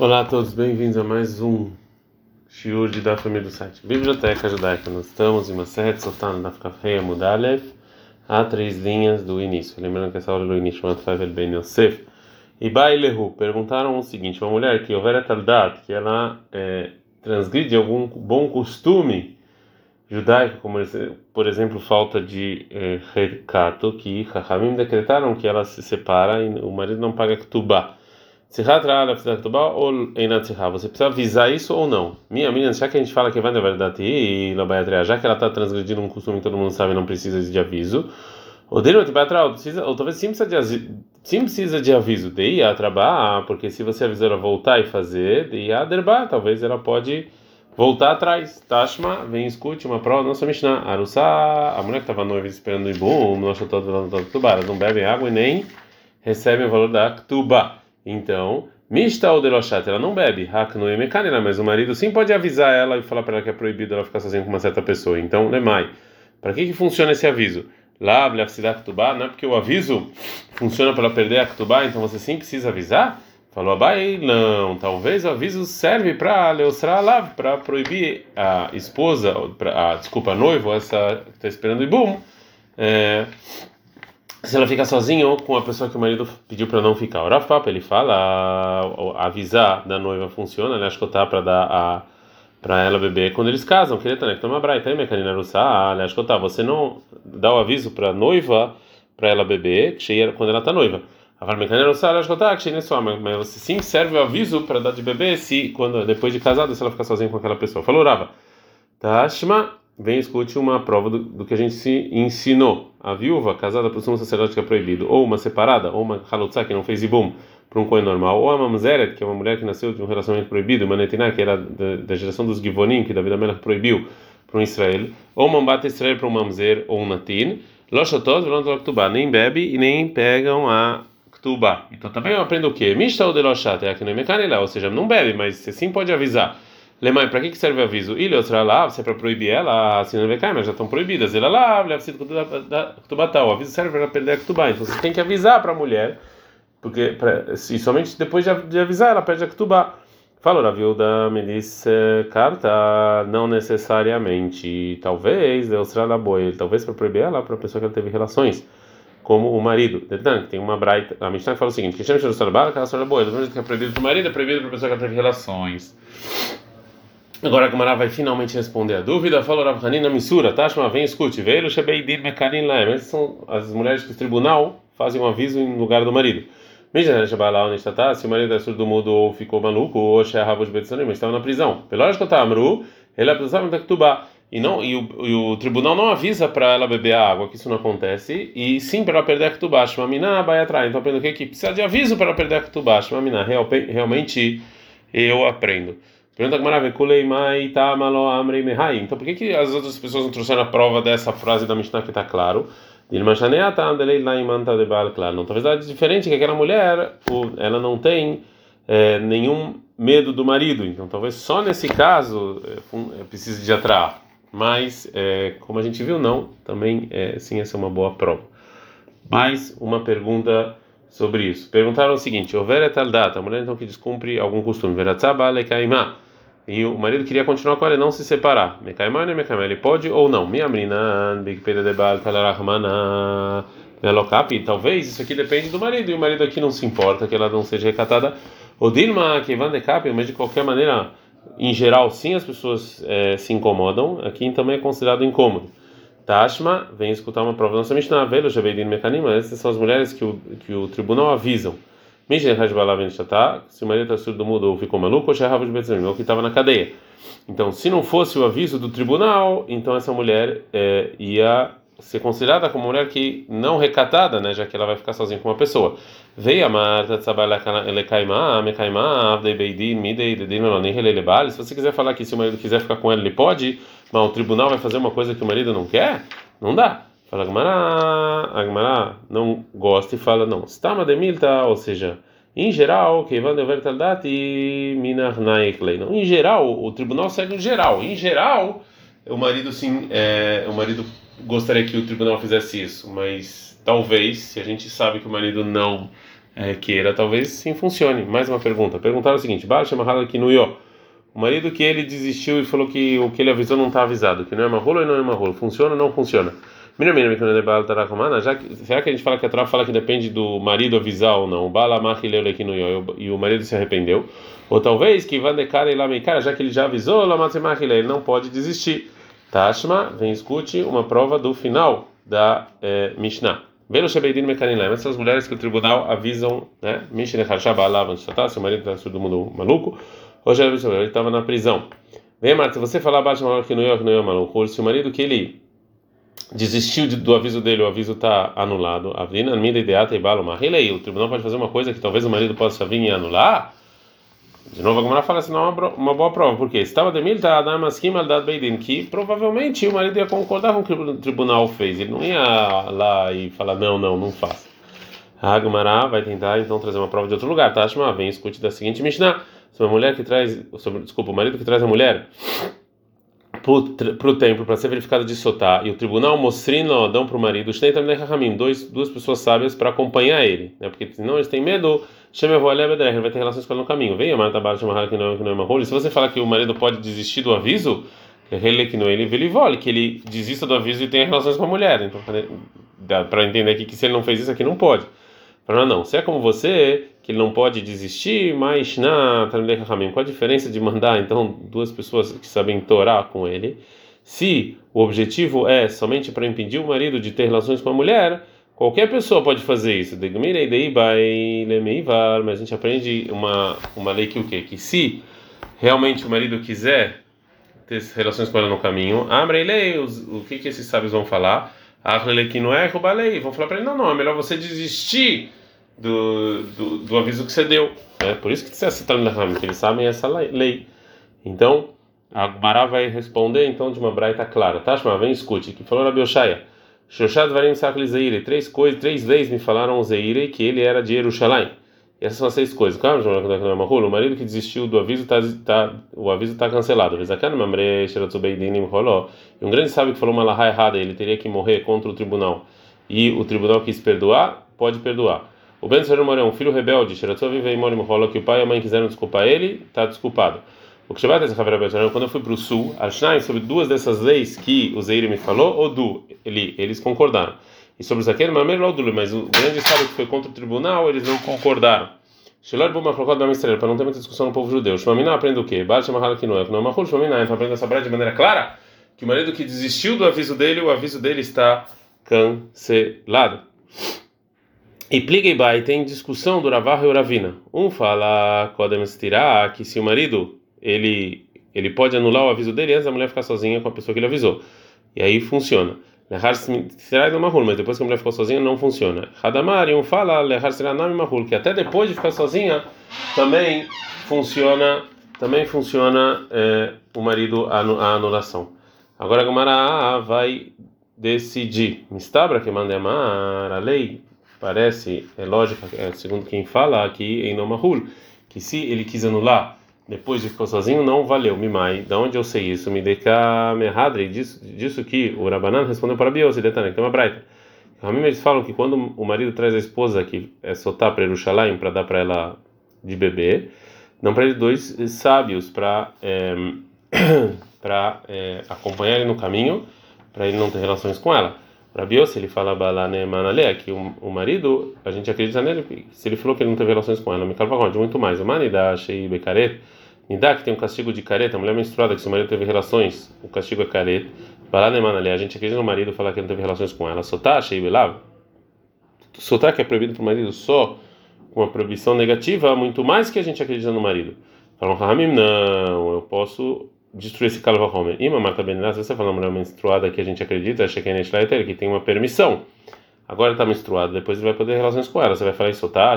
Olá a todos, bem-vindos a mais um shiur de da família do site Biblioteca Judaica. Nós estamos em uma série Sotan da Kafreia Mudalev, há três linhas do início. Lembrando que essa aula é do início chamada Favel Ben Yosef. E Bailehu perguntaram o seguinte: uma mulher que houver taldat, que ela é, transgride algum bom costume judaico, como por exemplo falta de recato, que Chachamim decretaram que ela se separa e o marido não paga ktubá. Você precisa avisar isso ou não? Minha menina, já que a gente fala que vai na verdade e já que ela está transgredindo um costume que todo mundo sabe, não precisa de aviso. Ou talvez sim precisa de, sim precisa de aviso. De a trabalhar, porque se você avisar ela voltar e fazer, de a derbar, talvez ela pode voltar atrás. Tashma, vem escute uma prova nossa Mishnah. Arusa, a mulher que estava noiva esperando o Ibum, elas não bebem água e nem recebem o valor da Ktubá. Então, Mishta Deloshat, ela não bebe, Hak no Emekanina, mas o marido sim pode avisar ela e falar para ela que é proibido ela ficar sozinha com uma certa pessoa. Então, Lemai, para que, que funciona esse aviso? Lá, Ktubá, não é porque o aviso funciona para perder a Ktubá, então você sim precisa avisar? Falou Abai, não, talvez o aviso serve para Leosra lá, para proibir a esposa, pra, a, desculpa, a noiva, essa que está esperando o Ibum, é, se ela ficar sozinha ou com a pessoa que o marido pediu para não ficar. O Rav ele fala, avisar da noiva funciona, né? Acho que tá para dar a para ela beber quando eles casam, que ele tá, né? Que toma braita, mecanina russa, acho que tá, você não dá o aviso para noiva para ela beber, que quando ela tá noiva. A mecanina russa, acho que tá, que mas você sim serve o aviso para dar de beber se quando depois de casado se ela ficar sozinha com aquela pessoa. Falou Rava. Tashma vem escute uma prova do, do, que a gente se ensinou. A viúva casada o sumo sacerdote que é proibido, ou uma separada, ou uma halotza que não fez ibum para um coin normal, ou a mamzeret, que é uma mulher que nasceu de um relacionamento proibido, uma netiná, que era da, da, geração dos givonim, que Davi Amelach proibiu para um Israel, ou uma bate Israel para um mamzer ou um natin, loshotot ktubá, nem bebe e nem pegam a ktubá. Então também eu aprendo o quê? Mishta ou deloshat, é aqui no ou seja, não bebe, mas você sim pode avisar. Lemai, para que, que serve o aviso? Ilha outra lá, se é para proibir ela, assim não vai cair, mas já estão proibidas. Ela lá, kutubatal. O aviso serve para perder a kutubá. Então você tem que avisar para a mulher, porque pra, somente depois de, de avisar ela perde a kutubá. Falou a viúva Melissa carta, não necessariamente, talvez, Deus lá boi, talvez para proibir ela, para a pessoa que ela teve relações, como o marido. Tem uma braita, a Mishnah fala o seguinte: que chama de Jerusalém, que ela boa, do mesmo jeito que é proibido para o marido, é proibido para a pessoa que ela teve relações. Agora a Gamara vai finalmente responder a dúvida. Falou Rav Hanina Missura, Tashma, vem escute. Veio Shebeidir Mekarin Laem. Essas são as mulheres que o tribunal fazem um aviso em lugar do marido. Se o marido é surdo mudo ou ficou maluco, ou Shehavos Betsanim, estava na prisão. Pela hora que eu estava ele é Ktubá. E, não, e, o, e o tribunal não avisa para ela beber a água, que isso não acontece, e sim para ela perder a Ktubá. Shmamina vai atrás. Então aprendo o que? Que precisa de aviso para ela perder a Ktubá. Shmamina, realmente eu aprendo. Pergunta tá Então por que, que as outras pessoas não trouxeram a prova dessa frase da Mishnah que está claro? Não, talvez ela é diferente que aquela mulher, ela não tem é, nenhum medo do marido. Então talvez só nesse caso é, é precise de atrair. Mas é, como a gente viu, não. Também é, sim, essa é uma boa prova. Mais uma pergunta sobre isso. Perguntaram o seguinte: houver tal data, a mulher então que descumpre algum costume, veratzaba lekaimah e o marido queria continuar com ela e não se separar. Mekaimane, Mekaimane, ele pode ou não? Minha menina, Big de Bal, Talarahmana, Melokap, talvez isso aqui depende do marido, e o marido aqui não se importa que ela não seja recatada. O Dilma, que van de cap, mas de qualquer maneira, em geral, sim, as pessoas é, se incomodam, aqui também é considerado incômodo. Tashma, vem escutar uma prova da nossa Mishnah, Velo, Javedin Mekanima, essas são as mulheres que o, que o tribunal avisam se o marido está surdo mudo ou ficou maluco, ou que estava na cadeia. Então, se não fosse o aviso do tribunal, então essa mulher é, ia ser considerada como mulher que não recatada, né, já que ela vai ficar sozinha com uma pessoa. Veio a Marta, se você quiser falar que se o marido quiser ficar com ela, ele pode, mas o tribunal vai fazer uma coisa que o marido não quer, não dá. Fala Agmará, Agmará não gosta e fala não. Stama demilta, ou seja, em geral, de. Não, em geral, o tribunal segue em geral. Em geral, o marido sim, é, o marido gostaria que o tribunal fizesse isso, mas talvez, se a gente sabe que o marido não é, queira, talvez sim funcione. Mais uma pergunta. Perguntaram o seguinte: Baixa Mahala Kinuyo. O marido que ele desistiu e falou que o que ele avisou não está avisado, que não é uma rola ou não é uma rola. Funciona ou não funciona? Já que, será que a gente fala que a Torá fala que depende do marido avisar ou não? E o marido se arrependeu? Ou talvez que vai decar e lá cara, já que ele já avisou, ele não pode desistir. Tashma, vem escute uma prova do final da eh, Mishnah. Velo Shebeidin Mekanim essas mulheres que o tribunal avisam, né? Mishnah Hashaba Alavan Shotá, seu marido está todo mundo maluco, hoje ele estava na prisão. Vem, Marta, você falar abaixo que não é que não é maluco, se o marido que ele desistiu do aviso dele, o aviso está anulado. Avrina Mida Ideata e Balo O tribunal pode fazer uma coisa que talvez o marido possa vir e anular. De novo, a Gamara fala assim, não é uma, uma boa prova, porque estava de milta adamaskim aldad beidin, que provavelmente o marido ia concordar com o que o tribunal fez, ele não ia lá e falar não, não, não faça. A Gamara vai tentar então trazer uma prova de outro lugar, tá? Vem, escute da seguinte Mishnah, sobre a mulher que traz, sobre, desculpa, o marido que traz a mulher para o templo para ser verificado de Sotá e o tribunal mostrino dão para o marido dois duas pessoas sábias para acompanhar ele né porque senão eles têm medo ele vai ter relações com ele no caminho. Venha mata que não que não é uma se você falar que o marido pode desistir do aviso ele que não ele vole que ele desista do aviso e tenha relações com a mulher. Então para entender aqui que se ele não fez isso aqui não pode para não se é como você que ele não pode desistir, mas na qual a diferença de mandar então duas pessoas que sabem torar com ele? Se o objetivo é somente para impedir o marido de ter relações com a mulher, qualquer pessoa pode fazer isso. Mas a gente aprende uma uma lei que o quê? Que se realmente o marido quiser ter relações com ela no caminho, lei, o que que esses sábios vão falar? que não é lei, vão falar para ele não, não, é melhor você desistir do, do, do, aviso que você deu. Né? Por isso que você está citando que eles sabem essa lei. Então, a Gmará vai responder então de uma braita clara. Tashma, vem escute, que falou Rabi Oshaya. Shoshad Varim Sakli Zeire. Três coisas, três vezes me falaram Zeire que ele era de Jerusalém. Essas são as seis coisas. Claro, o marido que desistiu do aviso, tá, tá, o aviso está cancelado. E um grande sábio que falou uma lahá errada, ele teria que morrer contra o tribunal. E o tribunal quis perdoar, pode perdoar. O Ben Sarum é um filho rebelde, que o pai e a mãe quiseram desculpar ele, está desculpado. O que quando eu fui para o sul, Ashnai, sobre duas dessas leis que o Zeir me falou, ou do ele, eles concordaram. E sobre o Zaquer, mas o grande sábio que foi contra o tribunal, eles não concordaram. Shelor Buma colocou da estrela, para não ter muita discussão no povo judeu. Shmamina aprende o quê? Baal Shemahal que não é, não é Mahul, Shmamina, então aprende essa brada de maneira clara, que o marido que desistiu do aviso dele, o aviso dele está cancelado. E Pligai tem discussão do Ravaha e o Ravina. Um fala que se o marido ele ele pode anular o aviso dele antes da mulher ficar sozinha com a pessoa que ele avisou. E aí funciona. É mas depois que a mulher ficou sozinha não funciona. Hadamari um fala mahul, que até depois de ficar sozinha também funciona também funciona é, o marido a, anulação. Agora a Gamara vai decidir. Mistabra que manda a lei parece, é lógico, é, segundo quem fala aqui em Nomahul, que se ele quis anular depois de ficar sozinho, não valeu, Mimai. Da onde eu sei isso? Me deca mehadre, disso, disso que o Rabanan respondeu para Bios e Detanek, tem uma braita. Ramim eles falam que quando o marido traz a esposa que é soltar para Jerusalém para dar para ela de bebê, não para ele dois sábios para é, para é, acompanhar ele no caminho, para ele não ter relações com ela. Rabiose, ele fala que o, o marido, a gente acredita nele, se ele falou que ele não teve relações com ela, me calva de muito mais. O Manida, achei Becaret, Nidá, que tem um castigo de careta, a mulher menstruada, que se o marido teve relações, o castigo é careta. Balanemanalea, a gente acredita no marido falar que ele não teve relações com ela. Sotá, achei Belav. Sotá, que é proibido para o marido só com uma proibição negativa, muito mais que a gente acredita no marido. Falam, Ramim, não, eu posso destruir esse calva homer. E uma marca benaz, você fala uma mulher menstruada que a gente acredita, que tem uma permissão. Agora está menstruada, depois ele vai poder relações com ela. Você vai falar isso tá,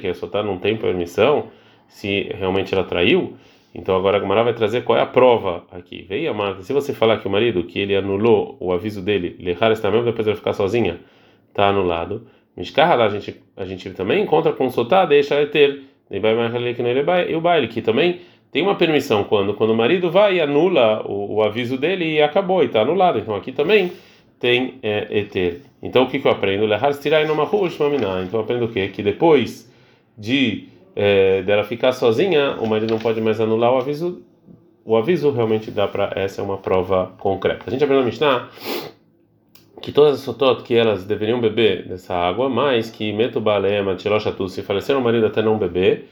que a tá não tem permissão, se realmente ela traiu. Então agora a Gamara vai trazer qual é a prova aqui. Veio Marta, se você falar que o marido, que ele anulou o aviso dele, lehar está mesmo depois ele ficar sozinha, está anulado. Mishkar lá a gente a gente também encontra com sotá, deixa ele ter. E o baile que também tem uma permissão quando quando o marido vai e anula o, o aviso dele e acabou e está anulado. Então aqui também tem é, eter. Então o que, que eu aprendo? Lehar tirai no Então eu aprendo o quê? Que depois de é, dela ficar sozinha, o marido não pode mais anular o aviso. O aviso realmente dá para essa é uma prova concreta. A gente aprendeu na Mishnah que todas as sotot que elas deveriam beber dessa água, mas que metubalema, tiroshatu, se faleceram o marido até não beber,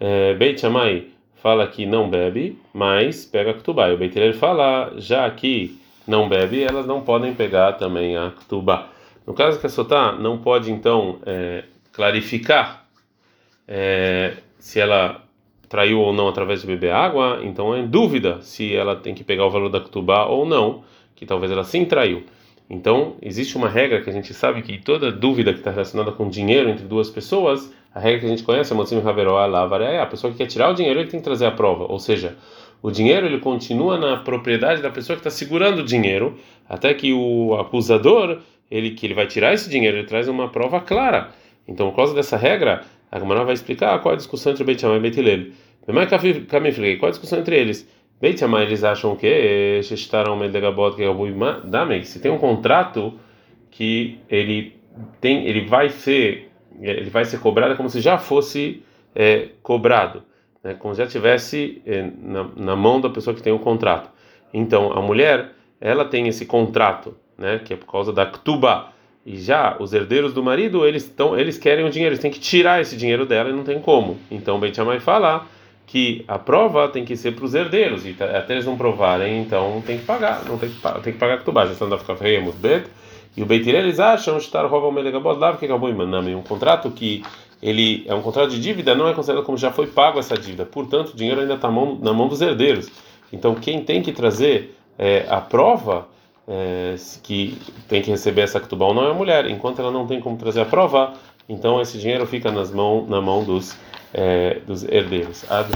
é, Beit Shammai fala que não bebe, mas pega ktubá. E o Beit fala, já que não bebe, elas não podem pegar também a ktubá. No caso que a sotá não pode então é, clarificar é, se ela traiu ou não através de beber água, então é em dúvida se ela tem que pegar o valor da ktubá ou não, que talvez ela sim traiu. Então, existe uma regra que a gente sabe que toda dúvida que está relacionada com dinheiro entre duas pessoas, a regra que a gente conhece é Lavare, a pessoa que quer tirar o dinheiro, ele tem que trazer a prova. Ou seja, o dinheiro ele continua na propriedade da pessoa que está segurando o dinheiro, até que o acusador, ele que ele vai tirar esse dinheiro, ele traz uma prova clara. Então, por causa dessa regra, a Gemara vai explicar qual é a discussão entre Beit Shammai e Beit Hillel. Qual é a discussão entre eles? Beit eles acham que se tem um contrato que ele tem, ele vai ser, ele vai ser cobrado como se já fosse é, cobrado, né? como se já tivesse é, na, na, mão da pessoa que tem o contrato. Então a mulher ela tem esse contrato, né? Que é por causa da ktuba. E já os herdeiros do marido eles estão, eles querem o dinheiro, eles têm que tirar esse dinheiro dela e não tem como. Então Beit Shammai fala que a prova tem que ser para os herdeiros, e tá, até eles não provarem, então tem que pagar, não tem que tem que pagar a já estão ficar bet. E o Beitir eles acham estar o que acabou em um contrato que ele é um contrato de dívida, não é considerado como já foi pago essa dívida. Portanto, o dinheiro ainda está na mão dos herdeiros. Então, quem tem que trazer é, a prova é, que tem que receber essa ketubal não é a mulher. Enquanto ela não tem como trazer a prova, então esse dinheiro fica nas mão, na mão dos é, dos herdeiros. Ad